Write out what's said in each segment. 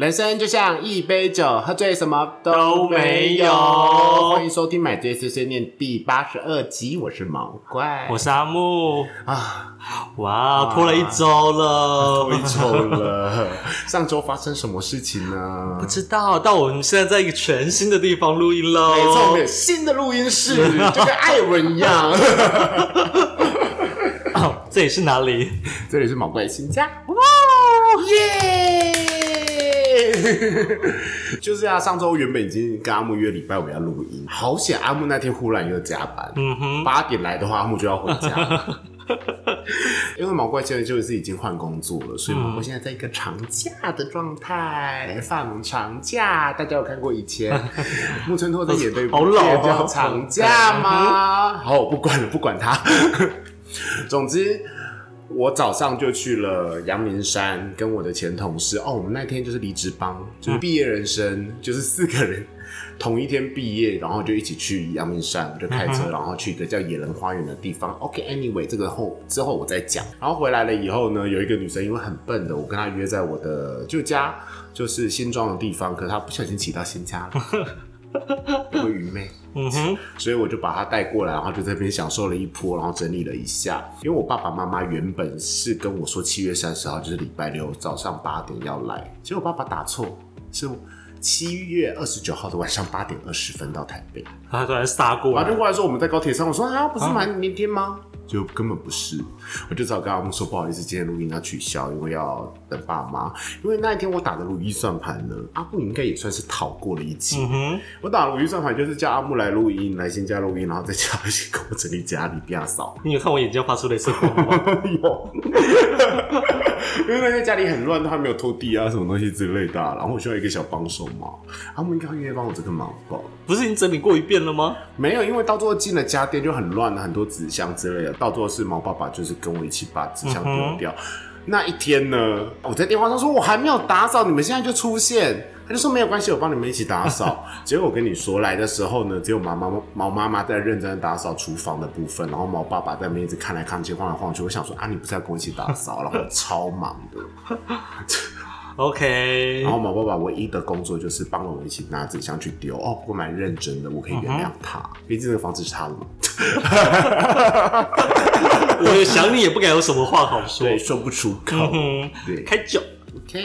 人生就像一杯酒，喝醉什么都没有欢迎收听《买醉碎碎念》第八十二集，我是毛怪，我是阿木。啊，哇，拖了一周了，多一周了。上周发生什么事情呢？不知道。但我们现在在一个全新的地方录音喽。没错，我们有新的录音室，就跟艾文一样。哦这里是哪里？这里是毛怪新家，哇耶！就是啊，上周原本已经跟阿木约礼拜五要录音，好险阿木那天忽然又加班，嗯哼，八点来的话，阿木就要回家。因为毛怪现在就是已经换工作了，所以毛怪现在在一个长假的状态，放长假。大家有看过以前 木村拓哉演的好老叫《长假》吗？好，我不管了，不管他。总之，我早上就去了阳明山，跟我的前同事哦，我们那天就是离职帮，就是毕业人生，就是四个人同一天毕业，然后就一起去阳明山，我就开车，然后去一个叫野人花园的地方。OK，Anyway，、这个后之后我再讲。然后回来了以后呢，有一个女生因为很笨的，我跟她约在我的旧家，就是新庄的地方，可是她不小心骑到新家了，有个愚昧。嗯哼，所以我就把他带过来，然后就在那边享受了一波，然后整理了一下。因为我爸爸妈妈原本是跟我说七月三十号就是礼拜六早上八点要来，结果我爸爸打错，是七月二十九号的晚上八点二十分到台北。他突然杀过来然后就，过来说我们在高铁上，我说啊，不是满明天吗？就根本不是，我就只好跟阿木说不好意思，今天录音要取消，因为要等爸妈。因为那一天我打的如意算盘呢，阿木应该也算是逃过了一劫。嗯，我打如意算盘就是叫阿木来录音，来新家录音，然后再叫他去给我整理家里，不要扫。你有看我眼睛发出镭射光吗？有，因为那天家里很乱，都还没有拖地啊，什么东西之类的啊、然后我需要一个小帮手嘛。他们应该会愿意帮我这个忙吧？不是已经整理过一遍了吗？没有，因为到最后进了家电就很乱了，很多纸箱之类的。到最后是毛爸爸就是跟我一起把纸箱丢掉。那一天呢，我在电话上说我还没有打扫，你们现在就出现。他就说没有关系，我帮你们一起打扫。结果我跟你说来的时候呢，只有毛妈毛妈妈在认真的打扫厨房的部分，然后毛爸爸在那边一直看来看去、晃来晃去。我想说啊，你不是要跟我一起打扫？然后我超忙的。OK，然后毛爸爸唯一的工作就是帮我一起拿纸箱去丢。哦，不过蛮认真的，我可以原谅他，毕竟这个房子是他的嘛。我想你也不敢有什么话好说。对，说不出口。嗯，对开酒，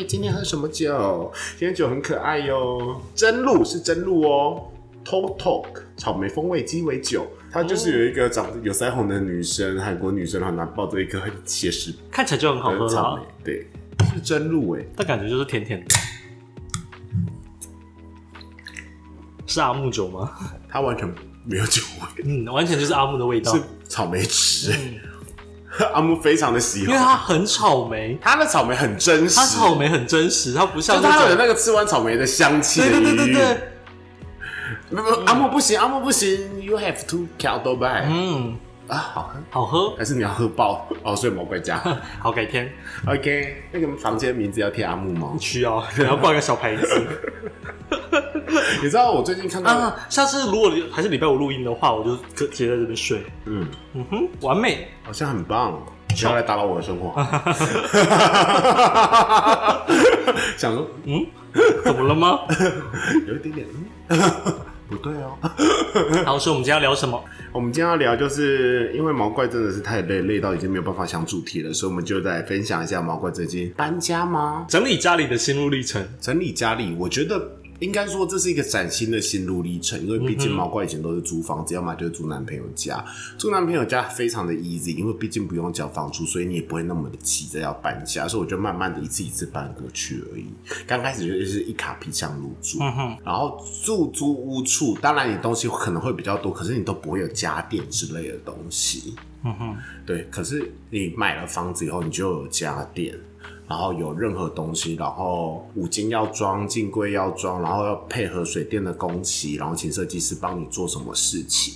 今天喝什么酒？今天酒很可爱哟，真露是真露哦。to talk 草莓风味鸡尾酒，它就是有一个长得有腮红的女生，韩国女生，然后拿抱着一个很写实看起来就很好喝草莓，，对，是真露哎。但感觉就是甜甜的。是阿木酒吗？它完全没有酒味，嗯，完全就是阿木的味道是，草莓汁。阿木非常的喜欢。因为欢，它很草莓，它的草莓很真实，它草莓很真实，它不像就是它有那个吃完草莓的香气。的对对对对对，不不，阿木不行，阿木不行，You have to count o b y 嗯，啊，好喝，好喝，还是你要喝爆。哦？所以魔鬼家。好改天，OK，那个房间名字要贴阿木吗？需要，可能要挂个小牌子 你知道我最近看到，啊。下次如果还是礼拜五录音的话，我就直接在这边睡。嗯，嗯哼，完美。好像很棒，不要来打扰我的生活。想说，嗯，怎么了吗？有一点点，嗯，不对哦。好，所以我们今天要聊什么？我们今天要聊，就是因为毛怪真的是太累，累到已经没有办法想主题了，所以我们就来分享一下毛怪最近搬家吗？整理家里的心路历程。整理家里，我觉得应该说这是一个崭新的心路历程，因为毕竟毛怪以前都是租房子，要么就是住男朋友家。住男朋友家非常的 easy，因为毕竟不用交房租，所以你也不会那么的急着要搬家，所以我就慢慢的一次一次搬过去而已。刚开始就是一卡皮箱入住，嗯，然后住租屋处，当然你东西可能会比较多，可是你都不会有家电之类的东西。嗯哼，对，可是你买了房子以后，你就有家电，然后有任何东西，然后五金要装，镜柜要装，然后要配合水电的工期，然后请设计师帮你做什么事情。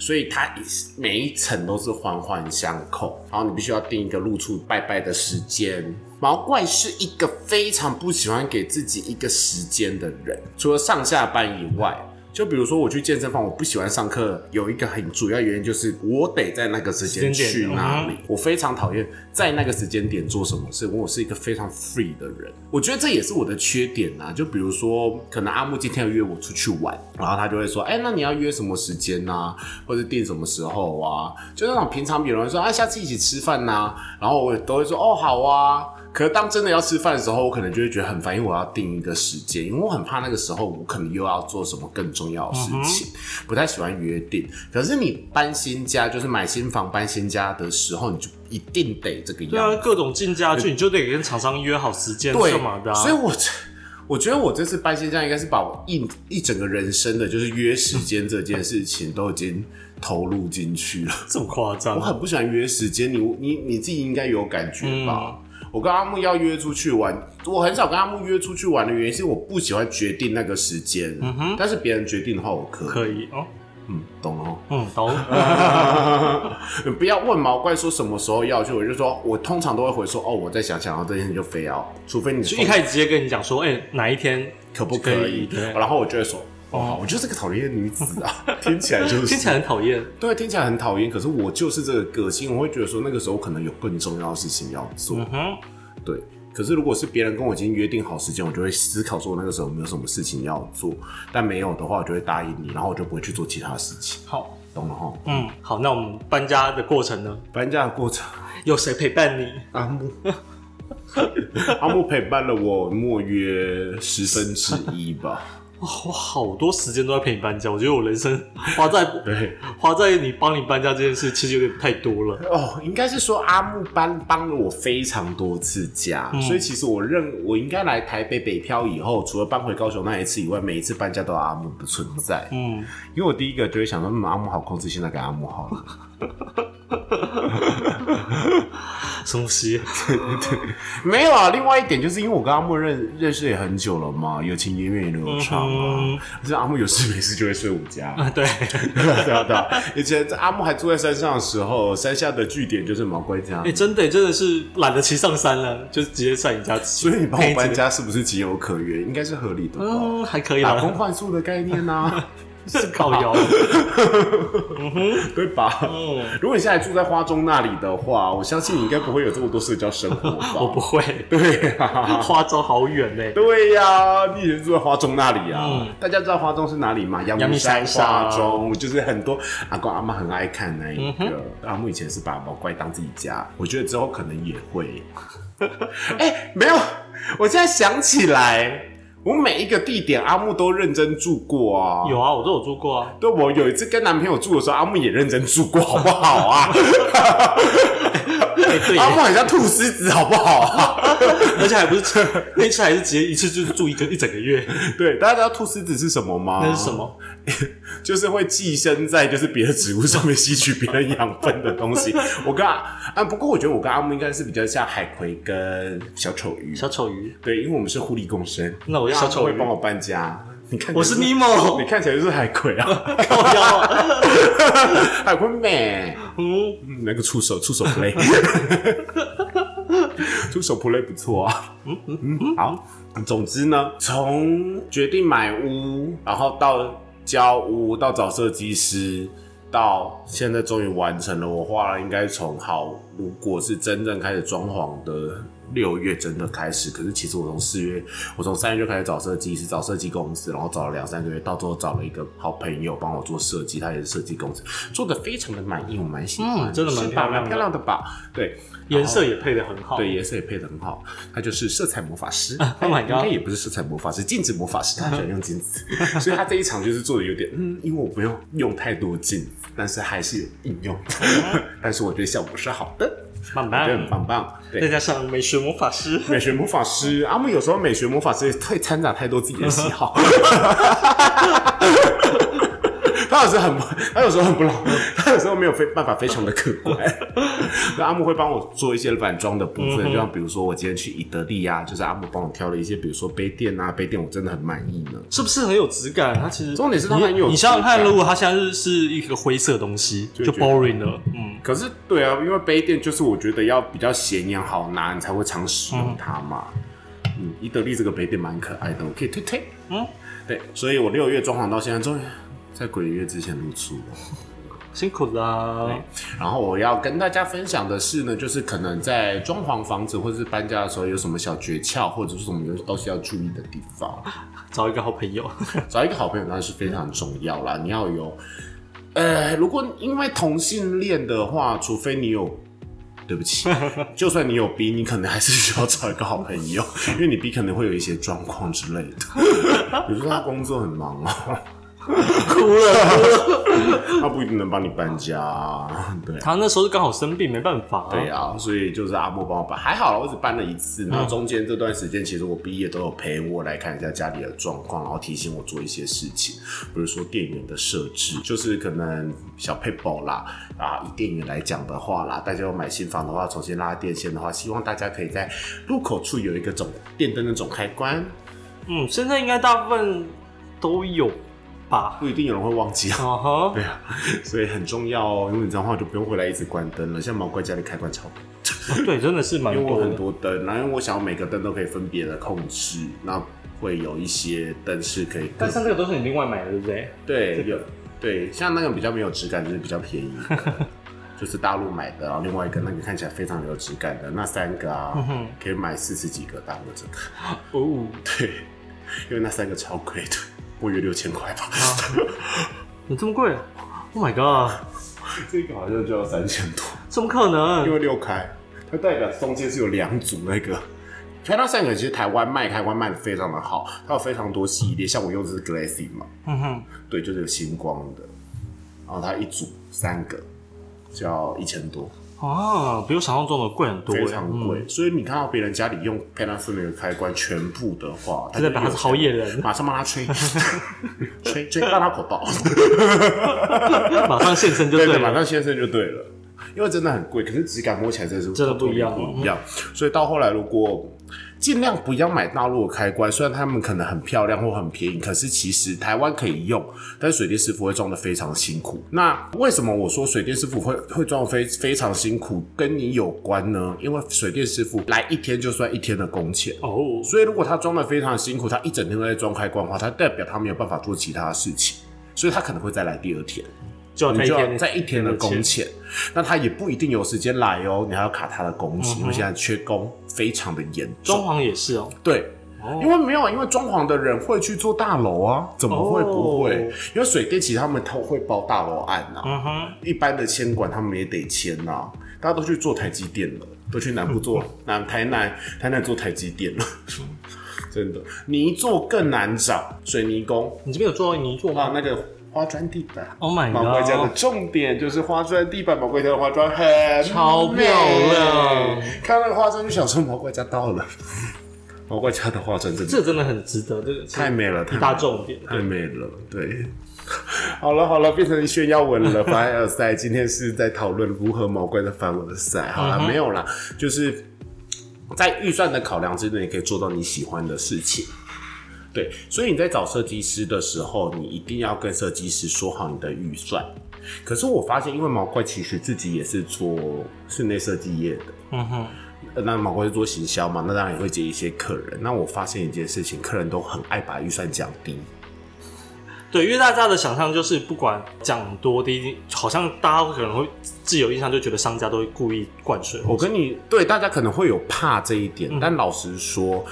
所以它一每一层都是环环相扣，然后你必须要定一个入处拜拜的时间。毛怪是一个非常不喜欢给自己一个时间的人，除了上下班以外，就就比如说我去健身房，我不喜欢上课，有一个很主要原因就是我得在那个时间去那里嗯。我非常讨厌在那个时间点做什么事，我是一个非常 free 的人。我觉得这也是我的缺点啊。就比如说，可能阿木今天要约我出去玩，然后他就会说：“哎、那你要约什么时间呐、或者定什么时候啊？”就那种平常有人说：“啊，下次一起吃饭呐、然后我都会说：“哦，好啊。”可是当真的要吃饭的时候，我可能就会觉得很烦，因为我要定一个时间，因为我很怕那个时候我可能又要做什么更重要的事情，不太喜欢约定。可是你搬新家，就是买新房、搬新家的时候，你就一定得这个对样子。啊，各种进家具，你就得跟厂商约好时间对干嘛的、啊。所以我这我觉得我这次搬新家应该是把我一一整个人生的，就是约时间这件事情都已经投入进去了。这么夸张我？很不喜欢约时间，你你你自己应该有感觉吧？我跟阿木要约出去玩，我很少跟阿木约出去玩的原因是我不喜欢决定那个时间。嗯哼，但是别人决定的话，我可以。可以哦，嗯，懂了哦。嗯，懂。你不要问毛怪说什么时候要去，我就说我通常都会回说哦，我再想想，然后这天就非要，除非你就一开始直接跟你讲说，哎、哪一天可不可以？对，然后我就会说哦，好我就是个讨厌的女子啊，听起来就是听起来很讨厌。对，听起来很讨厌，可是我就是这个个性，我会觉得说那个时候可能有更重要的事情要做，嗯哼，对。可是如果是别人跟我已经约定好时间，我就会思考说我那个时候有没有什么事情要做，但没有的话，我就会答应你，然后我就不会去做其他事情，好，懂了哈？嗯，好，那我们搬家的过程呢？搬家的过程，有谁陪伴你？阿木，阿木陪伴了我莫约十分之一吧。哇，我好多时间都在陪你搬家，我觉得我人生 花在对，花在你帮你搬家这件事，其实有点太多了。哦，应该是说阿木搬帮了我非常多次家，所以其实我认我应该来台北北漂以后，除了搬回高雄那一次以外，每一次搬家都有阿木的存在。嗯，因为我第一个就会想说，嗯，阿木好控制，现在给阿木好了。什西？没有啊，另外一点就是因为我跟阿木认认识也很久了嘛，友情源远流长啊嗯。就是阿木有事没事就会睡我家。啊，对，对啊对啊对啊！以前在阿木还住在山上的时候，山下的据点就是毛怪家哎、。真的真的是懒得骑上山了，就是直接在你家骑。所以你帮我搬家是不是情有可原？应该是合理的吧？嗯，还可以打工啦，换宿的概念呐、是靠腰。对吧？嗯，如果你现在住在花中那里的话，我相信你应该不会有这么多社交生活吧？我不会，对啊，花中好远呢。对呀、你以前住在花中那里啊？嗯大家知道花中是哪里吗？阳阳明明山山花中，就是很多阿公阿妈很爱看那一嗯个。阿木以前是把毛怪当自己家，我觉得之后可能也会。哎、没有，我现在想起来，我每一个地点阿木都认真住过啊。有啊，我都有住过啊。对，我有一次跟男朋友住的时候，阿木也认真住过，好不好啊？阿木很像吐司子，好不好啊？而且还不是那次还是直接一次就是住一个一整个月，对，大家知道吐司子是什么吗？那是什？么？就是会寄生在就是别的植物上面吸取别人养分的东西。我跟阿啊，不过我觉得我跟阿木应该是比较像海葵跟小丑鱼。小丑鱼。对，因为我们是互利共生。那我要小丑鱼帮我搬家。你看我是就 Nemo 你看起来就是海葵啊，靠腰啊。海葵妹。嗯，嗯，那个触手触手 play，触手 play 不错啊。嗯嗯，好。总之呢，从决定买屋，然后到交屋，到找设计师，到现在终于完成了。我花了应该从好，如果是真正开始装潢的六月真的开始，可是其实我从四月，我从三月就开始找设计师，找设计公司，然后找了两三个月，到最后找了一个好朋友帮我做设计，他也是设计公司，做的非常的满意，我蛮喜欢，嗯真的蛮漂亮漂亮的吧？对，颜色也配的很好。对，颜色也配的很好。他就是色彩魔法师。Oh 应该也不是色彩魔法师，镜子魔法师，他喜欢用镜子，所以他这一场就是做的有点，嗯，因为我不用用太多镜子，但是还是有应用，但是我觉得效果是好的，棒我觉得很棒。棒对。再，加上美学魔法师，美学魔法师，阿木有时候美学魔法师会掺杂太多自己的喜好。他有时候很不，他有时候很不老，他有时候没有非办法非常的可观。那阿木会帮我做一些软装的部分，就像比如说我今天去伊德利啊，就是阿木帮我挑了一些，比如说杯垫啊，杯垫我真的很满意呢。是不是很有质感？它其实重点是它很有你你想想看，如果它现在是是一个灰色的东西，就就 boring 了。嗯，可是对啊，因为杯垫就是我觉得要比较显眼好拿，你才会常使用它嘛。嗯，伊德利这个杯垫蛮可爱的，我可以推推。嗯，对，所以我六月装潢到现在，终于在鬼月之前露出了。辛苦啦。然后我要跟大家分享的是呢，就是可能在装潢房子或者是搬家的时候，有什么小诀窍，或者是什么东西要注意的地方。找一个好朋友，找一个好朋友当然是非常重要啦。你要有，呃，如果因为同性恋的话，除非你有，对不起，就算你有 B，你可能还是需要找一个好朋友，因为你 B 可能会有一些状况之类的，比如说他工作很忙啊。哭了。他不一定能帮你搬家、啊，对。他那时候是刚好生病，没办法、对啊，所以就是阿莫帮我搬，还好啦，我只搬了一次。然后中间这段时间，其实我毕业都有陪我来看一下家里的状况，然后提醒我做一些事情，比如说电源的设置，就是可能小 paper 啦啊，以电源来讲的话啦，大家要买新房的话，重新拉电线的话，希望大家可以在入口处有一个总电灯的总开关，嗯，现在应该大部分都有吧。不一定有人会忘记啊。啊哈，对啊，所以很重要哦。因为你这样的话就不用回来一直关灯了。像毛怪家里开关超多，哦对，真的是蛮因为我很多灯，然后因为我想要每个灯都可以分别的控制，那会有一些灯是可以但像这个都是你另外买的，对不对？对有对，像那个比较没有质感，就是比较便宜，就是大陆买的，然后另外一个那个看起来非常有质感的，那三个啊，哼可以买四十几个大陆这个，哦，对，因为那三个超贵的，我约六千块吧，有这么贵？Oh my god！这个好像就要三千多。怎么可能因能？为六开，它代表中间是有两组那个。Panasonic 其实台湾卖开关卖的非常的好，它有非常多系列，像我用的是 Glassy 嘛，嗯哼，对，就是有星光的，然后它一组三个，就要一千多，啊，比我想象中的贵很多，非常贵。所以你看到别人家里用 Panasonic 的开关全部的话，他在把他是好野人，马上帮他吹，吹吹让他口爆，嗯，马上现身就对。马上现身就对了，因为真的很贵，可是质感摸起来真的是真的不一样不一样。所以到后来，如果尽量不要买大陆的开关，虽然他们可能很漂亮或很便宜，可是其实台湾可以用，但是水电师傅会装的非常辛苦。那为什么我说水电师傅会会装的非非常辛苦，跟你有关呢？因为水电师傅来一天就算一天的工钱。哦，所以如果他装的非常辛苦，他一整天都在装开关的话，他代表他没有办法做其他事情，所以他可能会再来第二天。就你就要在一天的工钱，那他也不一定有时间来哦，你还要卡他的工期，因为现在缺工非常的严装重。潢也是哦。对，哦。因为没有啊，因为装潢的人会去做大楼啊，怎么会不会？哦。因为水电其实他们都会包大楼案啊，一般的签管他们也得签呐、大家都去做台积电了，都去南部做 南台南台南做台积电了，真的。泥做更难找，水泥工。你这边有做到泥做吗？啊那个花砖地板。？Oh my 毛怪家的 god！重点就是花砖地板，毛怪家的花砖很超漂亮美看那个花砖就想说毛怪家到了，毛怪家的花砖真的这真的很值得，这个太美了，太一大重点。太美了，对。好了好了，变成炫耀文了。凡尔赛今天是在讨论如何毛怪的凡尔赛。好了，没有啦，就是在预算的考量之内，你可以做到你喜欢的事情。对，所以你在找设计师的时候，你一定要跟设计师说好你的预算。可是我发现，因为毛怪其实自己也是做室内设计业的，嗯哼，呃那毛怪是做行销嘛，那当然也会接一些客人。那我发现一件事情，客人都很爱把预算降低。对，因为大家的想象就是不管讲多低，好像大家可能会自有印象，就觉得商家都会故意灌水。我跟你对大家可能会有怕这一点，但老实说，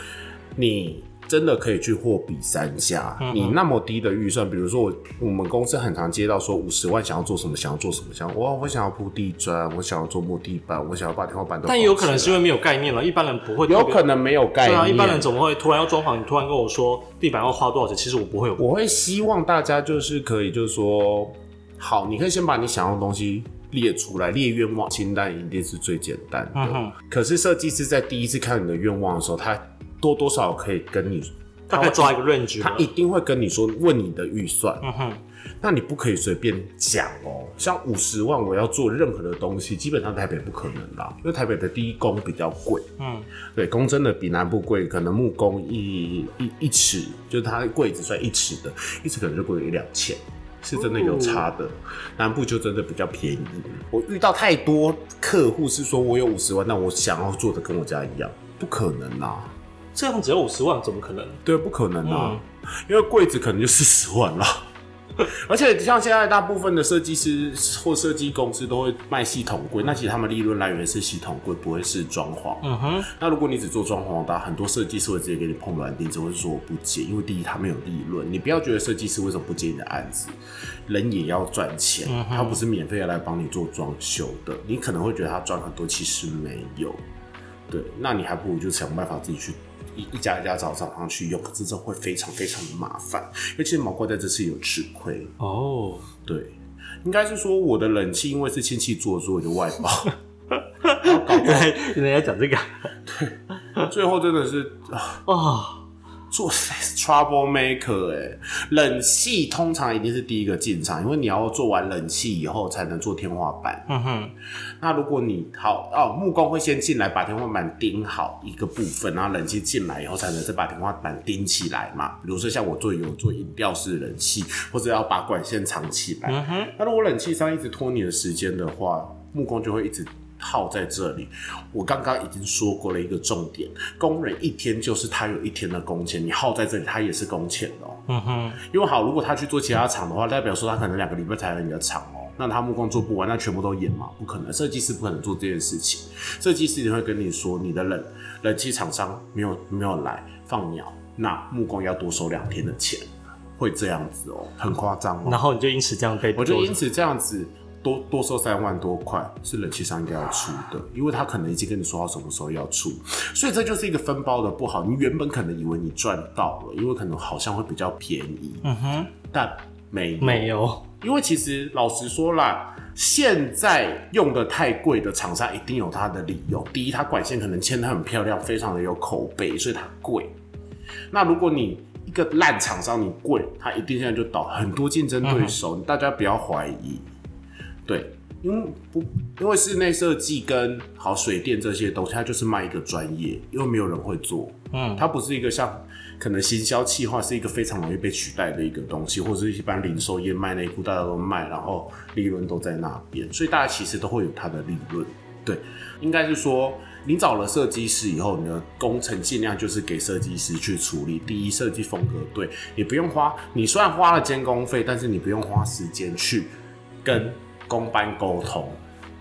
你真的可以去货比三家。你那么低的预算，比如说我我们公司很常接到说五十万想要做什么，想要做什么，想要哇，我想要铺地砖，我想要做木地板，我想要把天花板都。但有可能是因为没有概念了，一般人不会。有可能没有概念。对啊，一般人怎么会突然要装潢？你突然跟我说地板要花多少钱？其实我不会有。我会希望大家就是可以，就是说，好，你可以先把你想要的东西列出来，列愿望清单一定是最简单的。嗯哼，可是设计师在第一次看你的愿望的时候，他多多少少可以跟你，大概抓一个 range。他一定会跟你说问你的预算，嗯哼，那你不可以随便讲哦。像五十万我要做任何的东西，基本上台北不可能啦，因为台北的第一工比较贵。嗯，对，工真的比南部贵，可能木工一一一尺，就是它柜子算一尺的，一尺可能就贵一两千，是真的有差的。南部就真的比较便宜。我遇到太多客户是说我有五十万，那我想要做的跟我家一样，不可能啊，这样只要五十万，怎么可能？对，不可能啊。嗯因为柜子可能就四 十万了。而且像现在大部分的设计师或设计公司都会卖系统柜，那其实他们利润来源是系统柜，不会是装潢。嗯哼，那如果你只做装潢的话，很多设计师会直接给你碰软钉子，或是说我不接，因为第一他没有利润。你不要觉得设计师为什么不接你的案子，人也要赚钱，他不是免费来帮你做装修的。你可能会觉得他赚很多，其实没有。对，那你还不如就想办法自己去一一家一家找找上去用，可是这会非常非常的麻烦，因为其实毛怪在这次有吃亏。哦，对，应该是说我的冷气因为是亲戚做，所以我就外包。原来原来要讲这个。对。最后真的是啊，啊，做 trouble maker 哎、冷气通常一定是第一个进场，因为你要做完冷气以后才能做天花板。嗯哼，那如果你好哦，木工会先进来把天花板钉好一个部分，然后冷气进来以后才能再把天花板钉起来嘛。比如说像我做有做饮料式冷气，或者要把管线藏起来。嗯哼，那如果冷气商一直拖你的时间的话，木工就会一直耗在这里。我刚刚已经说过了一个重点，工人一天就是他有一天的工钱，你耗在这里，他也是工钱哦。嗯哼，因为好，如果他去做其他厂的话，代表说他可能两个礼拜才来你的厂哦，那他木工做不完，那全部都演嘛？不可能，设计师不可能做这件事情。设计师一定会跟你说，你的冷冷气厂商没有没有来放鸟，那木工要多收两天的钱，会这样子哦，很夸张哦。然后你就因此这样被我就因此这样子多多收三万多块，是冷气商应该要出的，因为他可能已经跟你说好什么时候要出，所以这就是一个分包的不好。你原本可能以为你赚到了，因为可能好像会比较便宜，嗯哼，但没有没有，因为其实老实说啦，现在用的太贵的厂商一定有它的理由。第一，它管线可能牵得很漂亮，非常的有口碑，所以它贵。那如果你一个烂厂商你贵，它一定现在就倒，很多竞争对手，大家不要怀疑。对，因为不因为室内设计跟好水电这些东西，它就是卖一个专业，因为没有人会做。嗯，它不是一个像可能行销企划是一个非常容易被取代的一个东西，或者是一般零售业卖内裤大家都卖，然后利润都在那边，所以大家其实都会有它的利润。对，应该是说你找了设计师以后，你的工程尽量就是给设计师去处理。第一，设计风格对，你不用花，你虽然花了监工费，但是你不用花时间去跟工班沟通。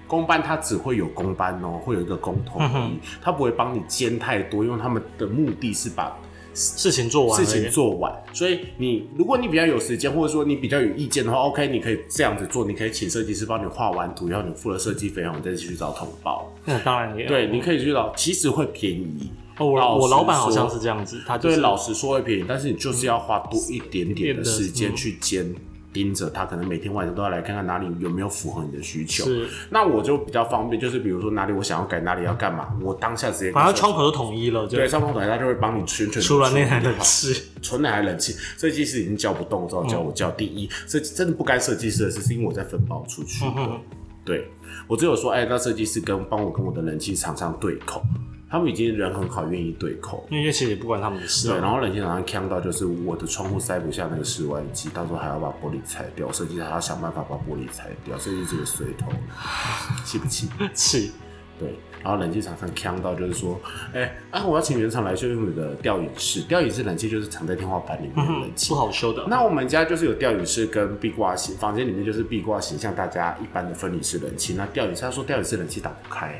公班他只会有公班哦，会有一个工头而已，他不会帮你兼太多，因为他们的目的是把事情做完，事情做完。所以你如果你比较有时间，或者说你比较有意见的话，OK，你可以这样子做，你可以请设计师帮你画完图，然后你付了设计费然后，你再去找统包。那当然也对，你可以去找，其实会便宜。哦，我老我老板好像是这样子，他就对，是老实说会便宜，但是你就是要花多一点点的时间嗯去监盯着他，可能每天晚上都要来看看哪里有没有符合你的需求。是，那我就比较方便，就是比如说哪里我想要改，哪里要干嘛，我当下直接跟反正窗口都统一了，就对，上风台他就会帮你全权除了那台冷气，纯的还冷气，设计师已经叫不动，只好叫我叫。第一，设计真的不干设计师的事，是因为我在分包出去的。嗯对我只有说，哎、那设计师跟帮我跟我的冷气厂商对口，他们已经人很好，愿意对口。因为其实也不关他们的事对，啊。然后冷气厂商呛到就是我的窗户塞不下那个室外机，到时候还要把玻璃拆掉，设计师还要想办法把玻璃拆掉，设计师个水头，气不气？气，对，然后冷气厂商呛到就是说，哎、啊，我要请原厂来修你的吊饮室，吊饮室冷气就是藏在天花板里面的冷气不。好修的。那我们家就是有吊饮室跟壁挂型，房间里面就是壁挂型，像大家一般的分离式冷气。那吊饮室，他说吊饮室冷气打不开，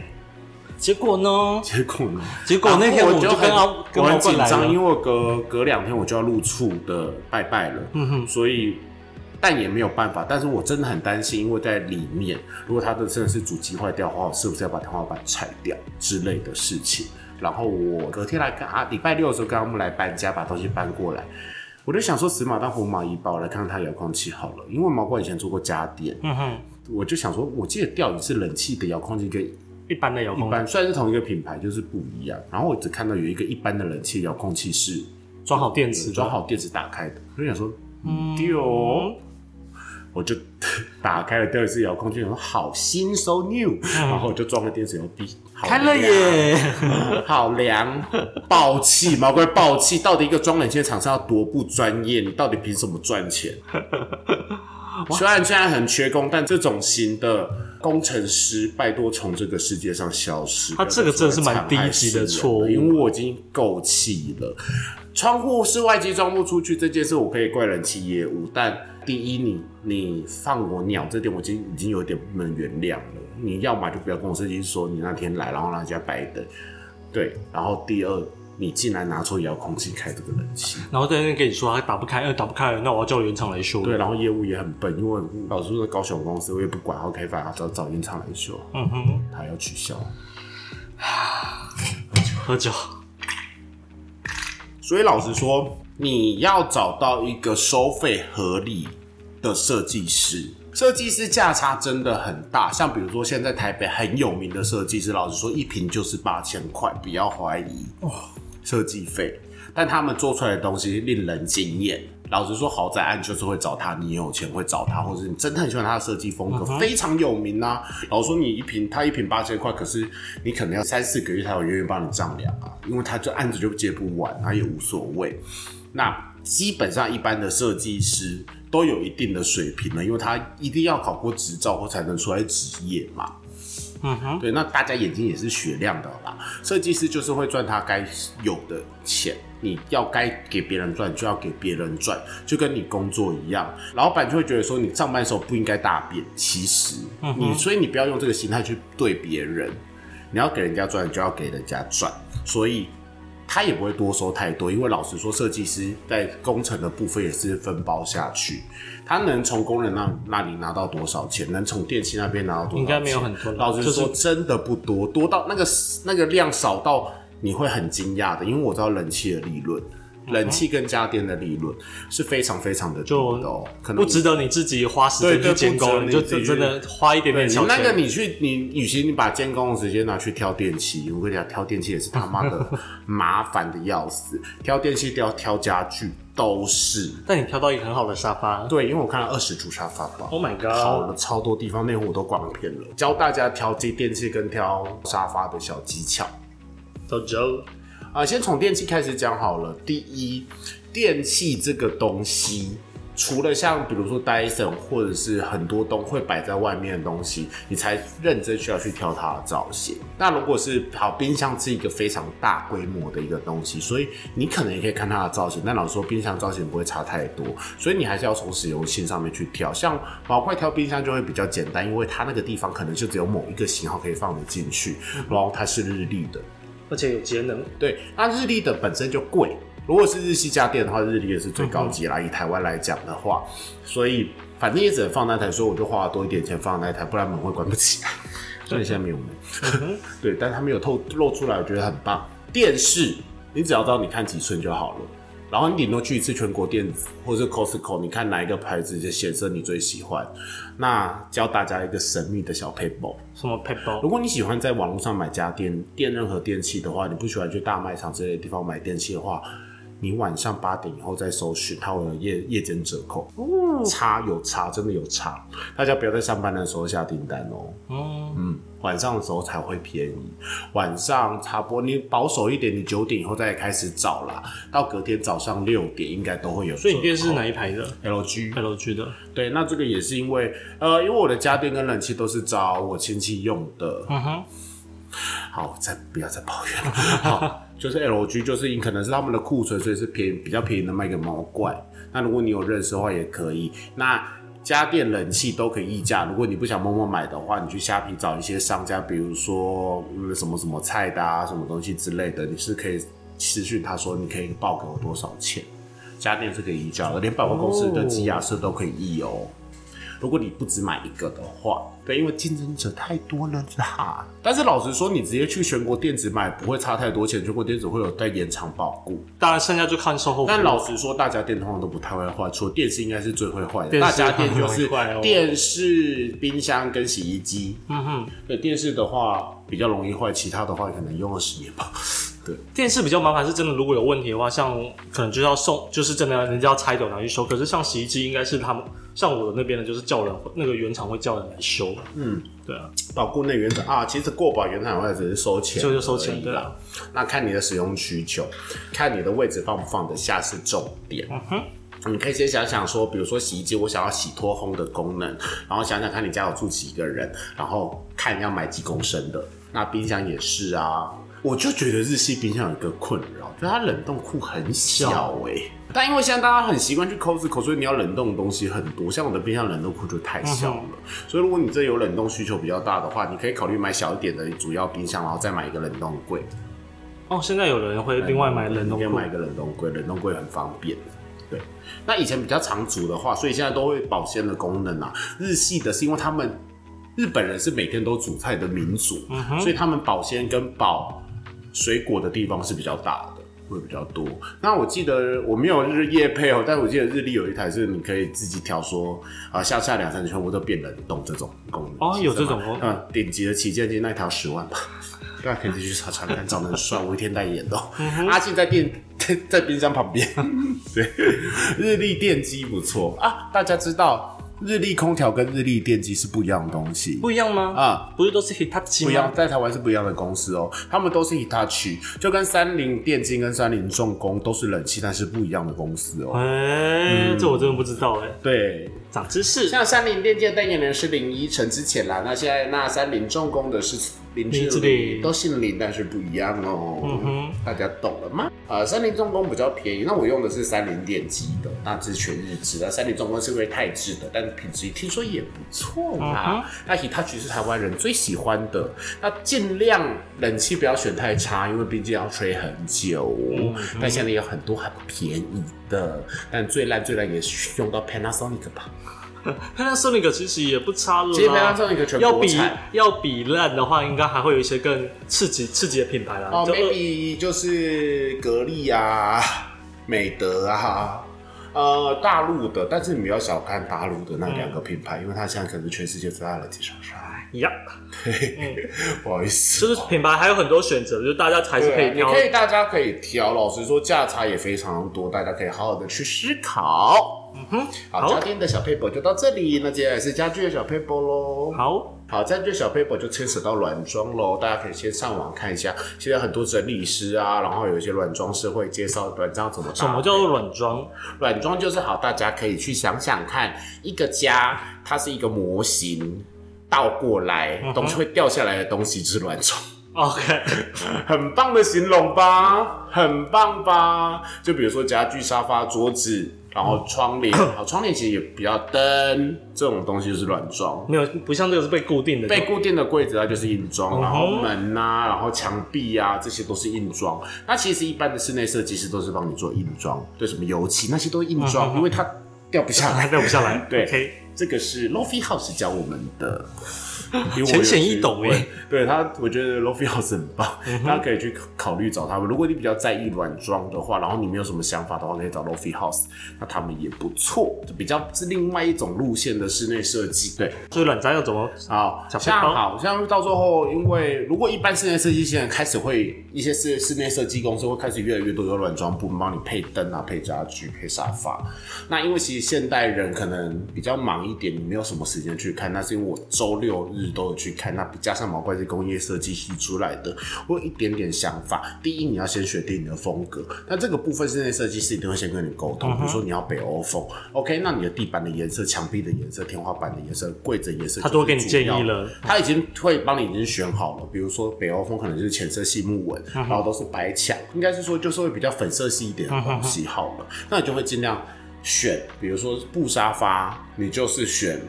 结果呢？结果呢？结果那天我就跟很阿跟我很紧张，因了，为我隔隔两天我就要入处的拜拜了，嗯哼，所以但也没有办法。但是我真的很担心，因为在里面，如果他的真的是主机坏掉的话，我是不是要把天花板拆掉之类的事情？然后我隔天来跟啊，礼拜六的时候跟他们来搬家，把东西搬过来。我就想说死马当活马医吧，我来看看它遥控器好了，因为毛怪以前做过家电，嗯哼，我就想说，我记得钓鱼是冷气的遥控器跟一般的遥控一般虽然是同一个品牌，就是不一样。然后我只看到有一个一般的冷气遥控器是装好电池的，装好电池打开的，我就想说，嗯，丢，我就 打开了第二次遥控器，我说好新，so new，、然后我就装了电池，然后闭，好嗯开了耶！好凉，爆 气，毛怪爆气！到底一个装冷气的厂商要多不专业？你到底凭什么赚钱？虽然现在很缺工，但这种型的工程师，拜托从这个世界上消失。他这个真的是蛮低级的错误因为我已经够气了。窗户是外机装不出去这件事，我可以怪人气业务，但第一，你你放我鸟这点，我已经已经有点不能原谅了。你要么就不要跟我设计师说你那天来，然后让人家白等。对，然后第二，你竟然拿出遥控器开这个冷气，然后在那边跟你说他打不开，呃，打不开了，那我要叫原厂来修。对，然后业务也很笨，因为老师说，高雄公司我也不管，然后开发找找原厂来修，嗯哼，他要取消。喝酒，所以老实说，你要找到一个收费合理的设计师，设计师价差真的很大。像比如说，现在台北很有名的设计师，老实说，一瓶就是八千块，不要怀疑哇，设计费。但他们做出来的东西令人惊艳。老实说，豪宅案就是会找他，你有钱会找他，或者你真的很喜欢他的设计风格，非常有名啊。老实说，你一瓶他一瓶八千块，可是你可能要三四个月才有人愿意帮你丈量啊，因为他这案子就接不完，他也无所谓。那基本上一般的设计师都有一定的水平了，因为他一定要考过执照或才能出来职业嘛。嗯哼，对，那大家眼睛也是雪亮的吧。设计师就是会赚他该有的钱，你要该给别人赚就要给别人赚，就跟你工作一样。老板就会觉得说你上班时候不应该大便，其实你所以你不要用这个心态去对别人，你要给人家赚就要给人家赚，所以。他也不会多收太多，因为老实说，设计师在工程的部分也是分包下去，他能从工人那那里拿到多少钱，能从电器那边拿到多少钱，应该没有很多。老实说，真的不多，多到那个那个量少到你会很惊讶的，因为我知道冷气的利润。冷气跟家电的利润是非常非常的低的哦，可能不值得你自己花时间去监工，你就真的花一点点钱。那个你去，你与其你把监工的时间拿去挑电器，我跟你讲，挑电器也是他妈的 麻烦的要死，挑电器、挑挑家具都是。但你挑到一个很好的沙发，对，因为我看了二十组沙发吧，Oh my god，好了超多地方，那会我都逛遍了，教大家挑机电器跟挑沙发的小技巧。走走。啊，先从电器开始讲好了。第一，电器这个东西，除了像比如说 Dyson 或者是很多东会摆在外面的东西，你才认真需要去挑它的造型。那如果是好冰箱是一个非常大规模的一个东西，所以你可能也可以看它的造型。但老实说，冰箱造型不会差太多，所以你还是要从实用性上面去挑。像毛块挑冰箱就会比较简单，因为它那个地方可能就只有某一个型号可以放得进去，然后它是日历的。而且有节能，对，那日立的本身就贵。如果是日系家电的话，日立也是最高级啦。以台湾来讲的话，所以反正也只能放那台，所以我就花了多一点钱放那台，不然门会关不起来。所以现在没有门，对，但它没有透露出来，我觉得很棒。电视，你只要知道你看几寸就好了。然后你顶多去一次全国电子或者是 Costco，你看哪一个牌子的显色你最喜欢？那教大家一个神秘的小 paper，什么 paper？如果你喜欢在网络上买家电、电任何电器的话，你不喜欢去大卖场这类地方买电器的话。你晚上八点以后再搜寻，它会有夜夜间折扣，差有差，真的有差。大家不要在上班的时候下订单哦。嗯，晚上的时候才会便宜。晚上差不多，你保守一点，你九点以后再开始找啦。到隔天早上六点应该都会有。所以你电视是哪一排的？LG，LG 的。对，那这个也是因为，呃，因为我的家电跟冷气都是找我亲戚用的。嗯哼。好，再不要再抱怨了。好。就是 LG，就是你可能是他们的库存，所以是便宜比较便宜的卖给毛怪。那如果你有认识的话，也可以。那家电、冷气都可以议价。如果你不想默默买的话，你去虾皮找一些商家，比如说什么什么菜的啊，什么东西之类的，你是可以私讯他说你可以报给我多少钱。家电是可以议价的，连百货公司的积压色都可以议哦。如果你不只买一个的话，对，因为竞争者太多了啦。但是老实说，你直接去全国电子买不会差太多钱，全国电子会有带延长保固。当然，剩下就看售后。但老实说，大家电通常都不太会坏，除了电视应该是最会坏的。大家电就是 电视、冰箱跟洗衣机。嗯哼，对，电视的话比较容易坏，其他的话可能用二十年吧。对，电视比较麻烦，是真的。如果有问题的话，像可能就要送，就是真的人家要拆走拿去修。可是像洗衣机，应该是他们像我的那边呢，就是叫人那个原厂会叫人来修。嗯，对啊，保固那原厂啊，其实过保原厂或者只是收钱，就就收钱对啊。那看你的使用需求，看你的位置放不放得下是重点。嗯哼，你可以先想想说，比如说洗衣机，我想要洗脱烘的功能，然后想想看你家有住几个人，然后看要买几公升的。那冰箱也是啊，我就觉得日系冰箱有一个困扰，就是它冷冻库很小哎、但因为现在大家很习惯去 Costco，所以你要冷冻的东西很多。像我的冰箱冷冻库就太小了，所以如果你这有冷冻需求比较大的话，你可以考虑买小一点的主要冰箱，然后再买一个冷冻柜。哦，现在有人会另外买冷冻库，你可以买一个冷冻柜，冷冻柜很方便。对，那以前比较常煮的话，所以现在都会保鲜的功能啊。日系的是因为他们日本人是每天都煮菜的民族，所以他们保鲜跟保水果的地方是比较大的。会比较多。那我记得我没有日夜配哦，但我记得日历有一台是你可以自己调说啊，下下两三全部都变冷冻这种功能。哦有这种哦嗯，顶级的旗舰机那条十万吧。大家可以自己去查查看，长得很帅，我一天代言的哦、阿信在电在 在冰箱旁边，对，日立电机不错啊。大家知道日立空调跟日立电机是不一样的东西不一样吗？啊。不是都是 Hitachi 不一样，在台湾是不一样的公司哦，他们都是 Hitachi，就跟三菱电机跟三菱重工都是冷气，但是不一样的公司哦。哎、这我真的不知道哎、对，长知识。像三菱电机的代言人是林依晨之前啦，那现在那三菱重工的是林志玲都姓林，但是不一样哦。嗯哼大家懂了吗？呃，三菱重工比较便宜，那我用的是三菱电机的，那这是全日制的。三菱重工是为泰制的，但是品质听说也不错啦。那 Hitachi 是台湾人最喜欢的，那尽量冷气不要选太差，因为毕竟要吹很久。但现在有很多很便宜的，但最烂最烂也是用到 Panasonic 吧。Panasonic 其实也不差了啦，其实 Panasonic 全要比产要比烂的话，应该还会有一些更刺激刺激的品牌啦。哦就，maybe 就是格力啊、美德啊，呃，大陆的，但是你不要小看大陆的那两个品牌，因为它现在可能是全世界最大的经销商。呀，对，不好意思。就是品牌还有很多选择，就是大家还是可对啊，以挑。你可以，大家可以挑。老实说，价差也非常多，大家可以好好的去思考。嗯哼，好，好家电的小 paper 就到这里，那接下来是家具的小 paper 喽。好，好，家具小 paper 就牵扯到软装喽，大家可以先上网看一下，现在很多整理师啊，然后有一些软装师会介绍软装怎么搭什么叫做软装？软装？就是好，大家可以去想想看，一个家它是一个模型，倒过来东西会掉下来的东西就是软装。OK，很棒的形容吧，很棒吧？就比如说家具、沙发、桌子，然后窗帘，好，窗帘其实也比较灯这种东西就是软装。没有不像这个是被固定的，被固定的柜子它就是硬装，然后门呐、然后墙壁啊，这些都是硬装。那其实一般的室内设计师都是帮你做硬装，对什么油漆那些都是硬装，因为它掉不下来。掉不下来。对这个是 Lofi House 教我们的，浅显易懂哎对他，我觉得 Lofi House 很棒，大家可以去考虑找他们。如果你比较在意软装的话，然后你没有什么想法的话，可以找 Lofi House，那他们也不错，就比较是另外一种路线的室内设计。对，所以软装要怎么？好，小背包像好像到最后，因为如果一般室内设计现在开始会一些室室内设计公司会开始越来越多有软装部门帮你配灯啊、配家具、配沙发。那因为其实现代人可能比较忙一点，你没有什么时间去看，那是因为我周六日都有去看。那加上毛怪是工业设计系出来的，我有一点点想法。第一，你要先选定你的风格，那这个部分室内设计师一定会先跟你沟通，比如说你要北欧风，OK，那你的地板的颜色、墙壁的颜色、天花板的颜色、柜子颜色，他都会给你建议了。他已经会帮你已经选好了，比如说北欧风可能就是浅色系木纹，嗯然后都是白墙，应该是说就是会比较粉色系一点的东西好了，那你就会尽量选，比如说布沙发，你就是选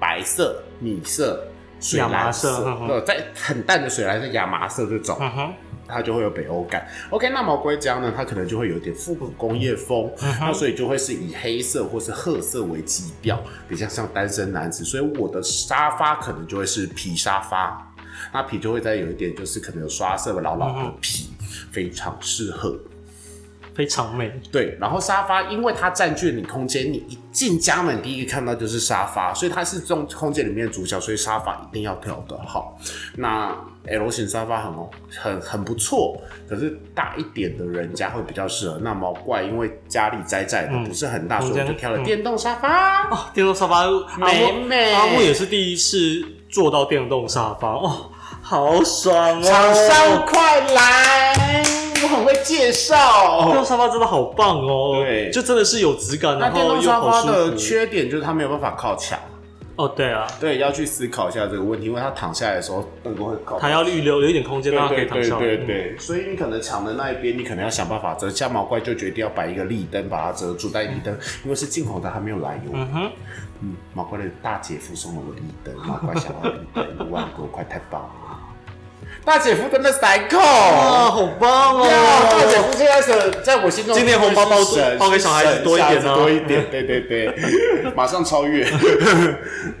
白色、米色、水亚麻蓝色嗯哼呃，在很淡的水蓝色、亚麻色这种，它就会有北欧感。OK，那毛硅胶呢，它可能就会有一点复古工业风，嗯那所以就会是以黑色或是褐色为基调，比较像单身男子。所以我的沙发可能就会是皮沙发，那皮就会再有一点就是可能有刷色的老老的皮，非常适合。非常美。对，然后沙发因为它占据了你空间，你一进家门第一个看到就是沙发，所以它是这种空间里面的主角，所以沙发一定要挑的好。那 L 型沙发很哦，很很不错，可是大一点的人家会比较适合。那毛怪因为家里窄窄的，不是很大，所以我就挑了电动沙发。哦，电动沙发，阿美木美阿木也是第一次坐到电动沙发哦，好爽哦！厂商快来，我很会介电绍。动沙发真的好棒哦，对就真的是有质感，那电然后又动沙发。的缺点就是它没有办法靠墙，哦，对啊，对，要去思考一下这个问题，因为它躺下来的时候耳朵会靠。它要预留有一点空间，让它可以躺下来。对对对，所以你可能墙的那一边，你可能要想办法遮。像毛怪就决定要摆一个立灯把它遮住，但立灯因为是进口的，还没有来由。嗯哼，嗯，毛怪的大姐夫送了我立灯，毛怪想要立灯 一万多块，太棒了！大姐夫真的塞扣。啊，好棒哦，大姐哦！夫现在是在我心中，今年红包包多神包给小孩子多一点啊小孩子多一点，对对对，马上超越。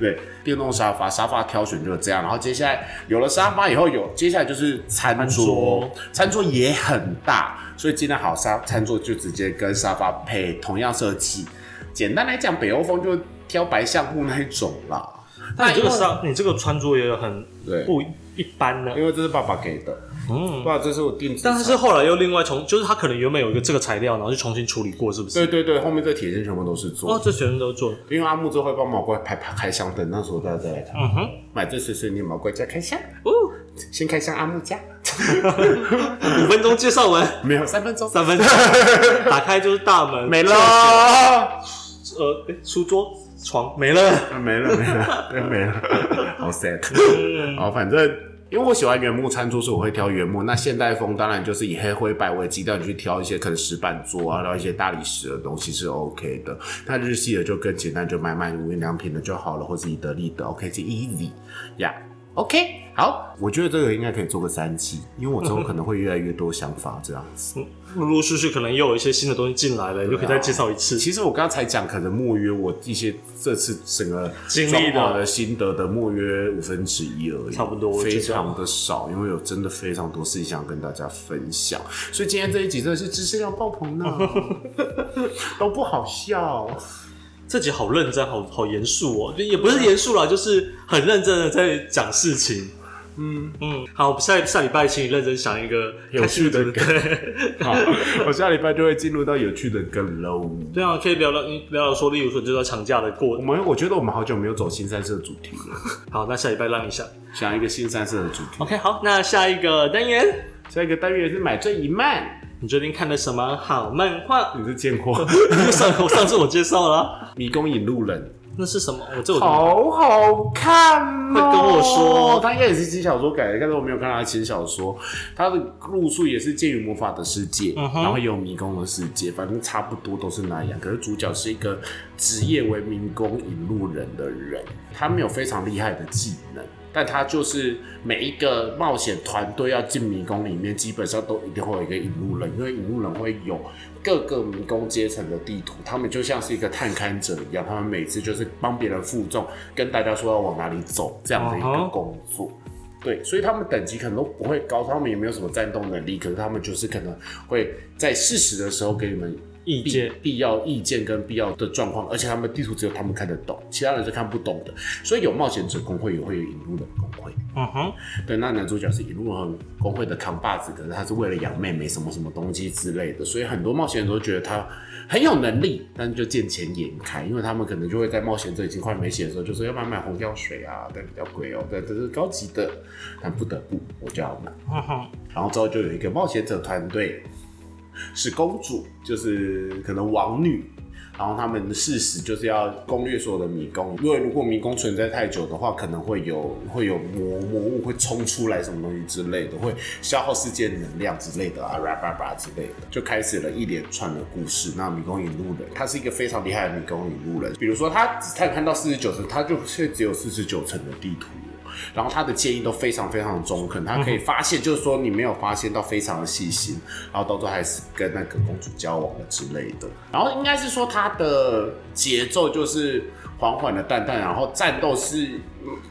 对，电动沙发，沙发挑选就是这样。然后接下来有了沙发以后，有接下来就是餐餐桌桌，餐桌也很大，所以今天好沙餐桌就直接跟沙发配同样设计。简单来讲，北欧风就挑白橡木那一种啦。那你这个沙，你这个餐桌也很对不一般呢。因为这是爸爸给的，嗯，爸爸这是我定制但材。是后来又另外从，就是他可能原本有一个这个材料，然后就重新处理过，是不是？对对对，后面这铁线全部都是做哦，这全部都做。因为阿木之后会帮毛怪拍拍开箱等，那时候大家再来看。嗯哼，买这碎碎念毛怪家开箱，哦，先开箱阿木家，五分钟介绍完，没有三分钟，三分钟，打开就是大门，没了，呃，诶书桌、床没了。没了 没了，对没了，好 sad。嗯，好，反正因为我喜欢原木餐桌，所以我会挑原木。那现代风当然就是以黑灰白为基调，你去挑一些可能石板桌啊，然后一些大理石的东西是 OK 的。那日系的就更简单，就买买无印良品的就好了，或是以得利的，OK，是 easy 呀、OK，好，我觉得这个应该可以做个三期，因为我之后 可能会越来越多想法这样子。陆陆续续可能又有一些新的东西进来了，你就可以再介绍一次。其实我刚才讲，可能莫约我一些这次整个经历的心得的莫约五分之一而已，差不多非常的少，因为有真的非常多事情想跟大家分享，所以今天这一集真的是知识量爆棚呢，都不好笑。这集好认真，好好严肃哦，就也不是严肃啦，就是很认真的在讲事情。嗯，嗯，好，下下礼拜请你认真想一个有趣的梗好，我下礼拜就会进入到有趣的梗喽。对啊，可以聊聊聊聊说，例如说就是长假的过我。们我觉得我们好久没有走新三色主题了，好，那下礼拜让你想。想一个新三色的主题。OK，好，那下一个单元，下一个单元是买醉一漫，你最近看了什么好漫画？你是贱货 上我上次我介绍了啊、迷宫引路人。那是什么？我这好好看哦！会跟我说他应该也是轻小说改的，但是我没有看到他轻小说。他的路数也是介于魔法的世界，嗯然后也有迷宫的世界，反正差不多都是那样。可是主角是一个职业为迷宫引路人的人，他没有非常厉害的技能。但他就是每一个冒险团队要进迷宫里面，基本上都一定会有一个引路人，因为引路人会有各个迷宫阶层的地图，他们就像是一个探勘者一样，他们每次就是帮别人负重，跟大家说要往哪里走这样的一个工作。对，所以他们等级可能都不会高，他们也没有什么战斗能力，可是他们就是可能会在适时的时候给你们必意见必要意见跟必要的状况，而且他们地图只有他们看得懂，其他人是看不懂的。所以有冒险者工会，也会有引路人工会。嗯哼，对，那男主角是引路人工会的扛把子，可是他是为了养妹妹什么什么东西之类的，所以很多冒险者都觉得他很有能力，但就见钱眼开，因为他们可能就会在冒险者已经快没血的时候，就说要不要买红药水啊，但比较贵哦，但这是高级的，但不得不我就要买。嗯哼，然后之后就有一个冒险者团队，是公主，就是可能王女。然后他们的事实就是要攻略所有的迷宫，因为如果迷宫存在太久的话，可能会有会有魔魔物会冲出来，什么东西之类的，会消耗世界能量之类的啊，叭叭叭之类的，就开始了一连串的故事。那迷宫引路人，他是一个非常厉害的迷宫引路人，比如说他只探看到四十九层，他就却只有四十九层的地图。然后他的建议都非常非常中肯，他可以发现，就是说你没有发现到非常的细心，然后到最后还是跟那个公主交往了之类的。然后应该是说他的节奏就是缓缓的淡淡，然后战斗是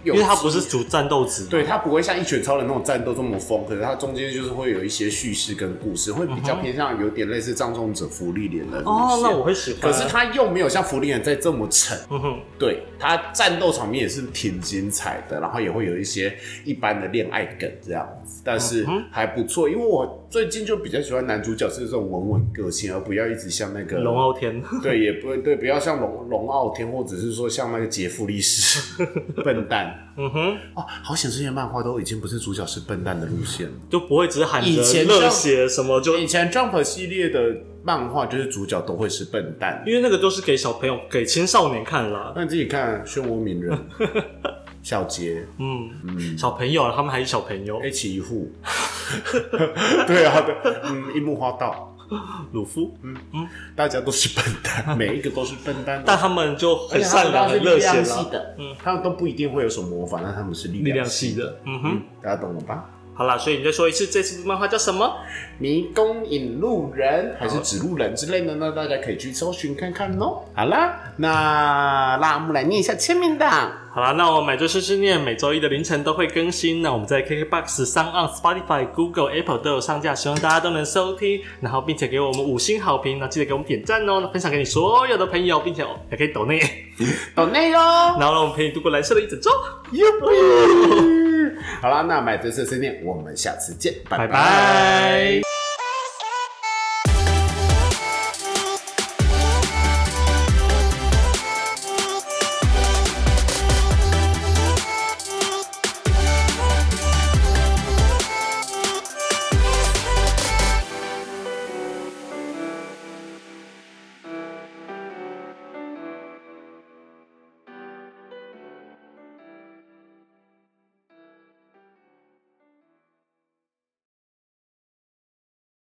因为它不是主战斗值，对，他不会像一拳超人那种战斗这么疯，可是他中间就是会有一些叙事跟故事，会比较偏向有点类似葬送者福利脸的。哦，那我会喜欢。可是他又没有像福利脸在这么沉，嗯哼，对他战斗场面也是挺精彩的，然后也会有一些一般的恋爱梗这样子，但是还不错。因为我最近就比较喜欢男主角是这种稳稳个性，而不要一直像那个龙傲天，对，也不会对，不要像龙龙傲天，或者是就是说像那个杰弗利斯笨蛋嗯哼，哦，好险这些漫画都已经不是主角是笨蛋的路线了。就不会只是喊以前着热血什么就。以前 Jump 系列的漫画就是主角都会是笨蛋，因为那个都是给小朋友、给青少年看啦。那你自己看漩涡鸣人、小杰、嗯，小朋友，他们还是小朋友。一起一户 对啊，对，嗯，樱木花道，鲁夫，嗯。嗯。大家都是笨蛋，每一个都是笨蛋，但他们就很善良、很热血。的，嗯，他们都不一定会有什么魔法，但他们是力力量系系的，嗯哼。大家懂了吧？好啦，所以你再说一次，这次的漫画叫什么？迷宫引路人还是指路人之类的呢？大家可以去搜寻看看哦。好啦，那让我们来念一下签名档。好啦，那我们买醉碎碎念每周一的凌晨都会更新。那我们在 KKBox、s o n Spotify、Google、Apple 都有上架，希望大家都能收听，然后并且给我们五星好评，那记得给我们点赞哦，分享给你所有的朋友，并且哦也可以抖内，抖内哦。然后让我们陪你度过蓝色的一整周。好啦，那买这次思念，我们下次见，拜拜。